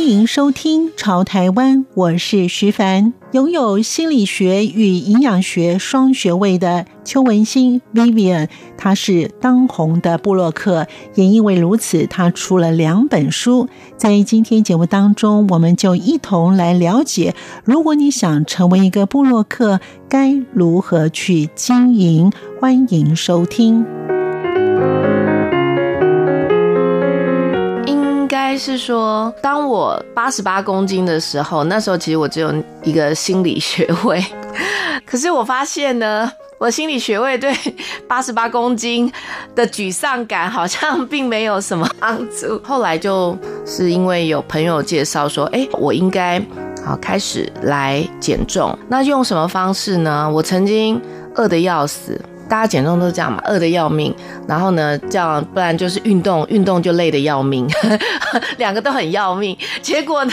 欢迎收听《潮台湾》，我是徐凡。拥有心理学与营养学双学位的邱文欣 Vivian，她是当红的部落客，也因为如此，她出了两本书。在今天节目当中，我们就一同来了解，如果你想成为一个部落客，该如何去经营。欢迎收听。是说，当我八十八公斤的时候，那时候其实我只有一个心理学位。可是我发现呢，我心理学位对八十八公斤的沮丧感好像并没有什么帮助。后来就是因为有朋友介绍说，哎，我应该好开始来减重。那用什么方式呢？我曾经饿得要死。大家减重都是这样嘛，饿得要命，然后呢，这样不然就是运动，运动就累得要命，两个都很要命，结果呢，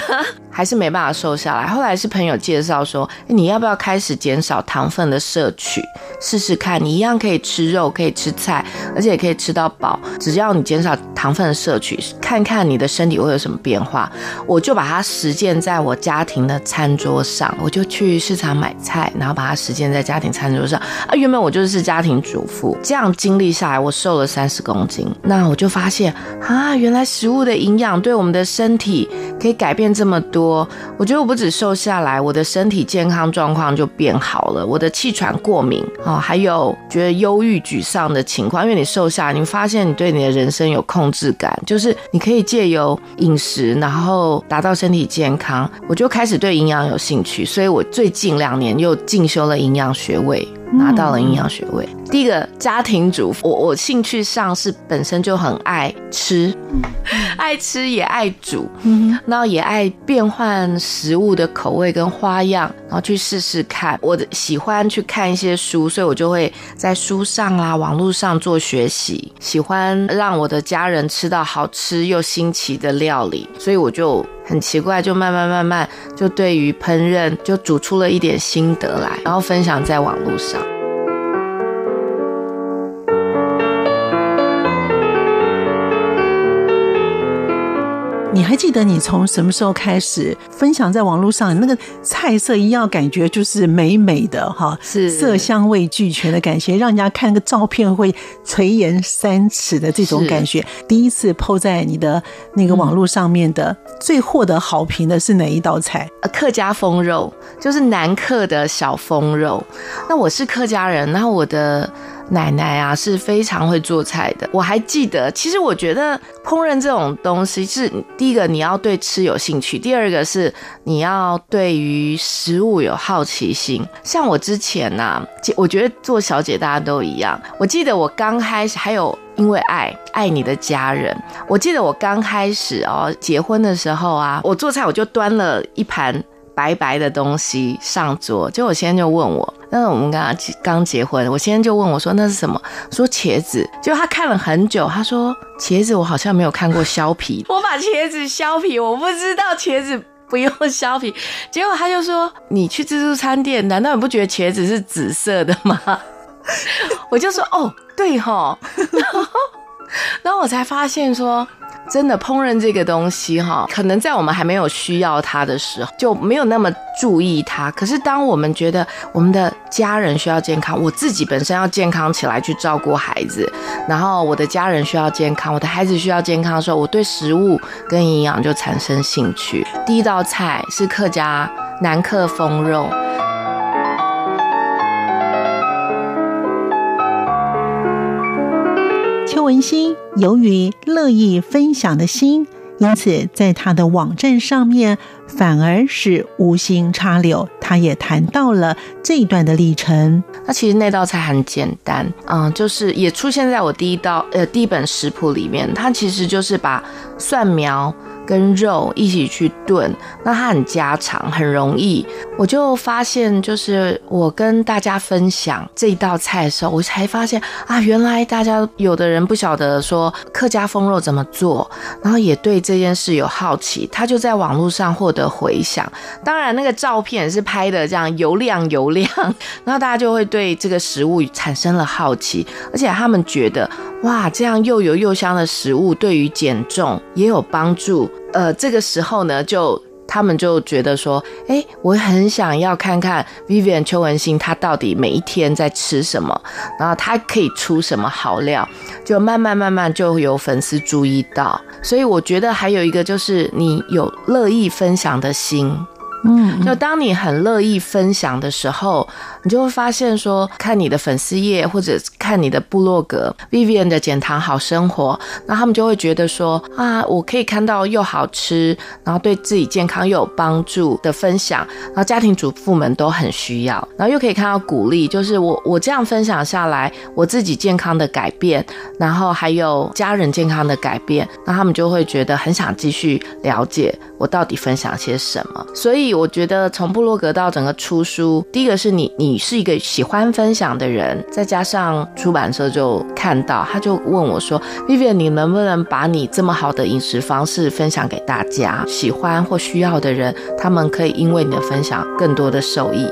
还是没办法瘦下来。后来是朋友介绍说，你要不要开始减少糖分的摄取，试试看，你一样可以吃肉，可以吃菜，而且也可以吃到饱，只要你减少糖分的摄取，看看你的身体会有什么变化。我就把它实践在我家庭的餐桌上，我就去市场买菜，然后把它实践在家庭餐桌上。啊，原本我就是家庭。主妇这样经历下来，我瘦了三十公斤。那我就发现啊，原来食物的营养对我们的身体可以改变这么多。我觉得我不止瘦下来，我的身体健康状况就变好了。我的气喘、过敏啊，还有觉得忧郁、沮丧的情况，因为你瘦下来，你发现你对你的人生有控制感，就是你可以借由饮食，然后达到身体健康。我就开始对营养有兴趣，所以我最近两年又进修了营养学位。拿到了营养学位。第一个家庭主妇，我我兴趣上是本身就很爱吃，爱吃也爱煮，然后也爱变换食物的口味跟花样，然后去试试看。我的喜欢去看一些书，所以我就会在书上啊、网络上做学习。喜欢让我的家人吃到好吃又新奇的料理，所以我就很奇怪，就慢慢慢慢就对于烹饪就煮出了一点心得来，然后分享在网络上。你还记得你从什么时候开始分享在网络上？那个菜色一样，感觉就是美美的哈，是色香味俱全的感觉，让人家看个照片会垂涎三尺的这种感觉。第一次 PO 在你的那个网络上面的，最获得好评的是哪一道菜？客家风肉，就是南客的小风肉。那我是客家人，然后我的。奶奶啊，是非常会做菜的。我还记得，其实我觉得烹饪这种东西是第一个你要对吃有兴趣，第二个是你要对于食物有好奇心。像我之前呐、啊，我觉得做小姐大家都一样。我记得我刚开始还有因为爱爱你的家人，我记得我刚开始哦结婚的时候啊，我做菜我就端了一盘。白白的东西上桌，就我先生就问我，那我们刚刚刚结婚，我先就问我说那是什么？说茄子，就他看了很久，他说茄子我好像没有看过削皮，我把茄子削皮，我不知道茄子不用削皮，结果他就说你去自助餐店，难道你不觉得茄子是紫色的吗？我就说哦，对哈，然后，然后我才发现说。真的烹饪这个东西哈，可能在我们还没有需要它的时候，就没有那么注意它。可是当我们觉得我们的家人需要健康，我自己本身要健康起来去照顾孩子，然后我的家人需要健康，我的孩子需要健康的时候，我对食物跟营养就产生兴趣。第一道菜是客家南客风肉。文欣由于乐意分享的心，因此在他的网站上面反而是无心插柳。他也谈到了这一段的历程。那其实那道菜很简单，嗯，就是也出现在我第一道呃第一本食谱里面。它其实就是把蒜苗跟肉一起去炖，那它很家常，很容易。我就发现，就是我跟大家分享这一道菜的时候，我才发现啊，原来大家有的人不晓得说客家风肉怎么做，然后也对这件事有好奇，他就在网络上获得回响。当然，那个照片是拍的这样油亮油亮，然后大家就会对这个食物产生了好奇，而且他们觉得哇，这样又油又香的食物对于减重也有帮助。呃，这个时候呢，就。他们就觉得说，哎，我很想要看看 Vivian 邱文新他到底每一天在吃什么，然后他可以出什么好料，就慢慢慢慢就有粉丝注意到。所以我觉得还有一个就是你有乐意分享的心。嗯，就当你很乐意分享的时候，你就会发现说，看你的粉丝页或者看你的部落格，Vivian 的减糖好生活，那他们就会觉得说啊，我可以看到又好吃，然后对自己健康又有帮助的分享，然后家庭主妇们都很需要，然后又可以看到鼓励，就是我我这样分享下来，我自己健康的改变，然后还有家人健康的改变，那他们就会觉得很想继续了解我到底分享些什么，所以。我觉得从部落格到整个出书，第一个是你，你是一个喜欢分享的人，再加上出版社就看到，他就问我说：“Vivian，你能不能把你这么好的饮食方式分享给大家？喜欢或需要的人，他们可以因为你的分享更多的受益。”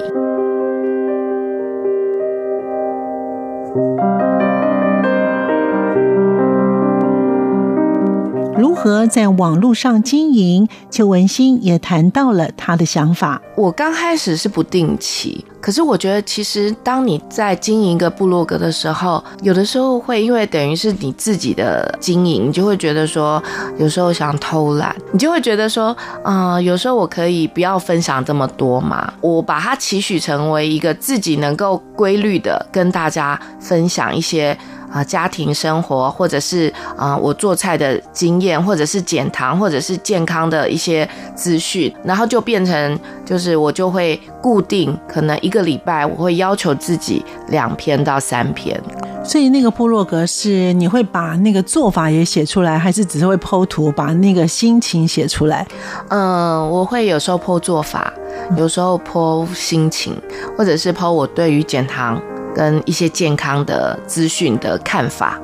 何在网络上经营？邱文新也谈到了他的想法。我刚开始是不定期，可是我觉得其实当你在经营一个部落格的时候，有的时候会因为等于是你自己的经营，你就会觉得说，有时候想偷懒，你就会觉得说，嗯、有时候我可以不要分享这么多嘛。我把它期许成为一个自己能够规律的跟大家分享一些。啊，家庭生活，或者是啊，我做菜的经验，或者是减糖，或者是健康的一些资讯，然后就变成，就是我就会固定，可能一个礼拜我会要求自己两篇到三篇。所以那个部落格是你会把那个做法也写出来，还是只是会 po 图，把那个心情写出来？嗯，我会有时候 po 做法，有时候 po 心情，或者是 po 我对于减糖。跟一些健康的资讯的看法，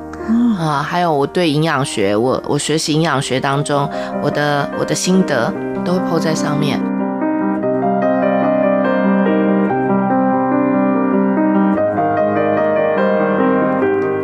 啊，还有我对营养学，我我学习营养学当中，我的我的心得都会 po 在上面。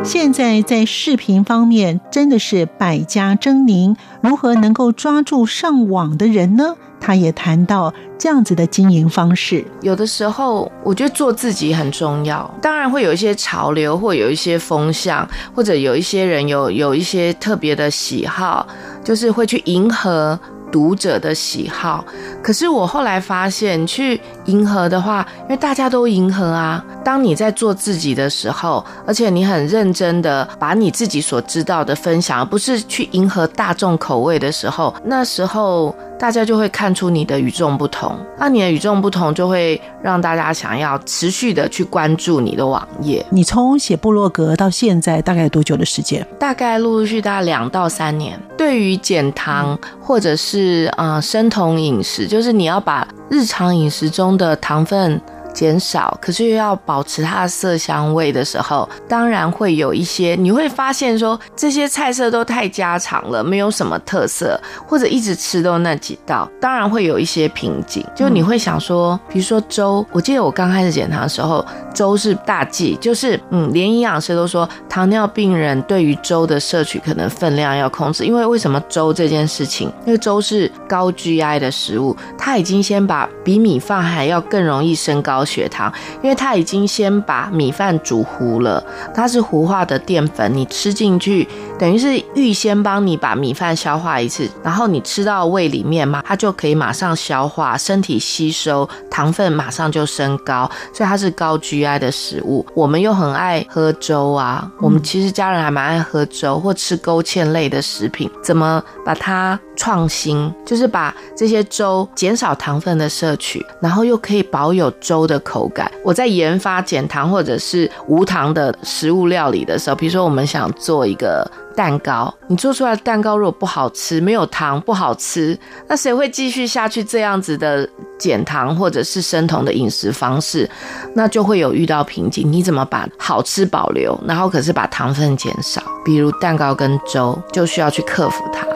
现在在视频方面真的是百家争鸣，如何能够抓住上网的人呢？他也谈到这样子的经营方式，有的时候我觉得做自己很重要。当然会有一些潮流，或有一些风向，或者有一些人有有一些特别的喜好，就是会去迎合读者的喜好。可是我后来发现，去迎合的话，因为大家都迎合啊。当你在做自己的时候，而且你很认真的把你自己所知道的分享，而不是去迎合大众口味的时候，那时候。大家就会看出你的与众不同，那你的与众不同就会让大家想要持续的去关注你的网页。你从写部落格到现在大概有多久的时间？大概陆陆续续大概两到三年。对于减糖或者是啊、呃、生酮饮食，就是你要把日常饮食中的糖分。减少，可是又要保持它的色香味的时候，当然会有一些，你会发现说这些菜色都太家常了，没有什么特色，或者一直吃都那几道，当然会有一些瓶颈。就你会想说，比如说粥，我记得我刚开始减糖的时候，粥是大忌，就是嗯，连营养师都说，糖尿病人对于粥的摄取可能分量要控制，因为为什么粥这件事情？因为粥是高 GI 的食物，它已经先把比米饭还要更容易升高。血糖，因为它已经先把米饭煮糊了，它是糊化的淀粉，你吃进去等于是预先帮你把米饭消化一次，然后你吃到胃里面嘛，它就可以马上消化，身体吸收，糖分马上就升高，所以它是高 GI 的食物。我们又很爱喝粥啊，我们其实家人还蛮爱喝粥或吃勾芡类的食品，怎么把它创新，就是把这些粥减少糖分的摄取，然后又可以保有粥的口感。我在研发减糖或者是无糖的食物料理的时候，比如说我们想做一个蛋糕，你做出来的蛋糕如果不好吃，没有糖不好吃，那谁会继续下去这样子的减糖或者是生酮的饮食方式？那就会有遇到瓶颈。你怎么把好吃保留，然后可是把糖分减少？比如蛋糕跟粥，就需要去克服它。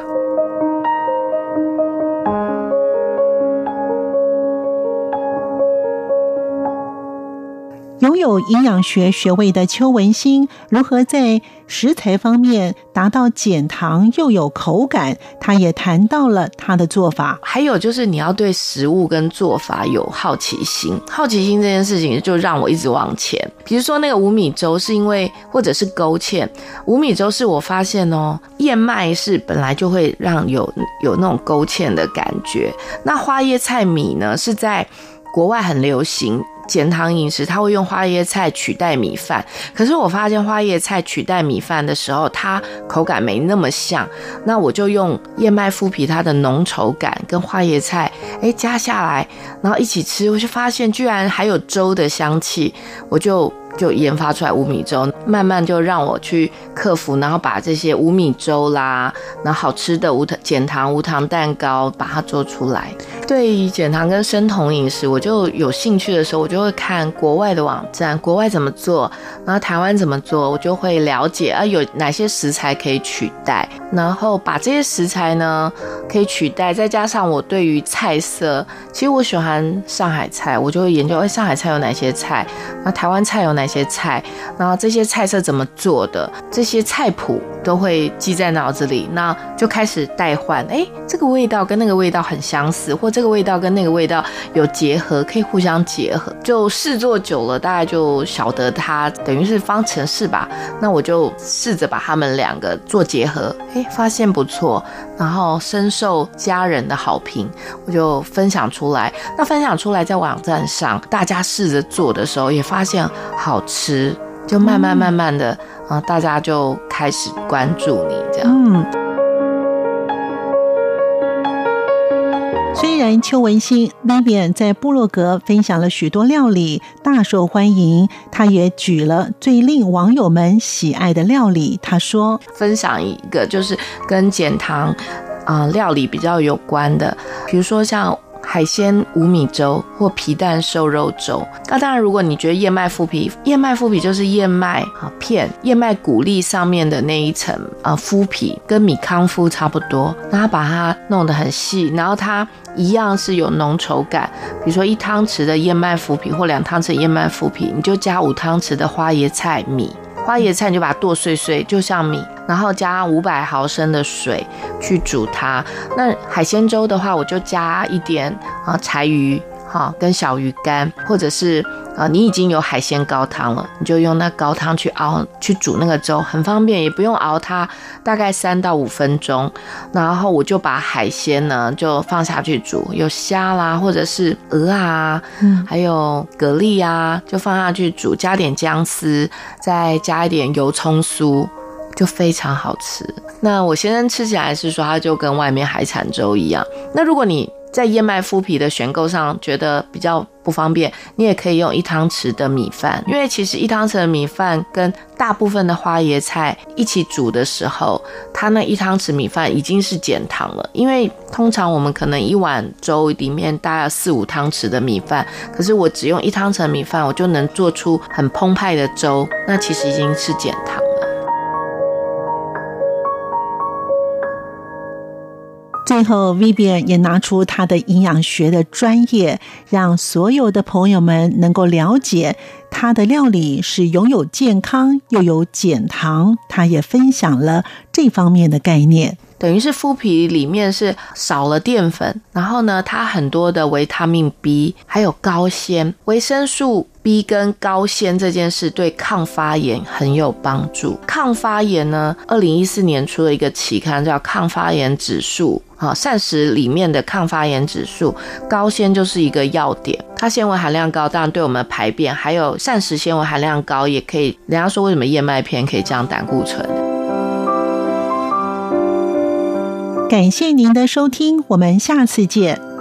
拥有营养学学位的邱文新，如何在食材方面达到减糖又有口感？他也谈到了他的做法。还有就是你要对食物跟做法有好奇心，好奇心这件事情就让我一直往前。比如说那个无米粥，是因为或者是勾芡。无米粥是我发现哦，燕麦是本来就会让有有那种勾芡的感觉。那花椰菜米呢，是在国外很流行。减糖饮食，他会用花椰菜取代米饭。可是我发现花椰菜取代米饭的时候，它口感没那么像。那我就用燕麦麸皮，它的浓稠感跟花椰菜，哎，加下来，然后一起吃，我就发现居然还有粥的香气，我就。就研发出来无米粥，慢慢就让我去克服，然后把这些无米粥啦，然后好吃的无糖减糖无糖蛋糕把它做出来。对于减糖跟生酮饮食，我就有兴趣的时候，我就会看国外的网站，国外怎么做，然后台湾怎么做，我就会了解啊，有哪些食材可以取代，然后把这些食材呢可以取代，再加上我对于菜色，其实我喜欢上海菜，我就会研究，哎，上海菜有哪些菜，那台湾菜有哪？哪些菜，然后这些菜色怎么做的，这些菜谱都会记在脑子里，那就开始代换。哎，这个味道跟那个味道很相似，或这个味道跟那个味道有结合，可以互相结合。就试做久了，大概就晓得它等于是方程式吧。那我就试着把它们两个做结合，哎，发现不错，然后深受家人的好评，我就分享出来。那分享出来在网站上，大家试着做的时候，也发现好。好吃，就慢慢慢慢的，啊、嗯，大家就开始关注你这样。嗯，虽然邱文新 Vivian 在部落格分享了许多料理，大受欢迎，他也举了最令网友们喜爱的料理。他说：“分享一个就是跟减糖啊、呃、料理比较有关的，比如说像。”海鲜无米粥或皮蛋瘦肉粥。那当然，如果你觉得燕麦麸皮，燕麦麸皮就是燕麦啊片，燕麦谷粒上面的那一层啊麸皮，跟米糠麸差不多。那它把它弄得很细，然后它一样是有浓稠感。比如说一汤匙的燕麦麸皮或两汤匙燕麦麸皮，你就加五汤匙的花椰菜米。花椰菜你就把它剁碎碎，就像米，然后加五百毫升的水去煮它。那海鲜粥的话，我就加一点啊柴鱼。好，跟小鱼干，或者是啊，你已经有海鲜高汤了，你就用那高汤去熬去煮那个粥，很方便，也不用熬它，大概三到五分钟。然后我就把海鲜呢就放下去煮，有虾啦，或者是鹅啊，嗯，还有蛤蜊啊，就放下去煮，加点姜丝，再加一点油葱酥，就非常好吃。那我先生吃起来是说，它就跟外面海产粥一样。那如果你在燕麦麸皮的选购上觉得比较不方便，你也可以用一汤匙的米饭，因为其实一汤匙的米饭跟大部分的花椰菜一起煮的时候，它那一汤匙米饭已经是减糖了。因为通常我们可能一碗粥里面大概四五汤匙的米饭，可是我只用一汤匙的米饭，我就能做出很澎湃的粥，那其实已经是减糖。最后，Vivian 也拿出他的营养学的专业，让所有的朋友们能够了解他的料理是拥有健康又有减糖。他也分享了这方面的概念，等于是麸皮里面是少了淀粉，然后呢，它很多的维他命 B，还有高纤、维生素。B 跟高纤这件事对抗发炎很有帮助。抗发炎呢，二零一四年出了一个期刊叫《抗发炎指数》啊，膳食里面的抗发炎指数，高纤就是一个要点。它纤维含量高，当然对我们排便，还有膳食纤维含量高，也可以。人家说为什么燕麦片可以降胆固醇？感谢您的收听，我们下次见。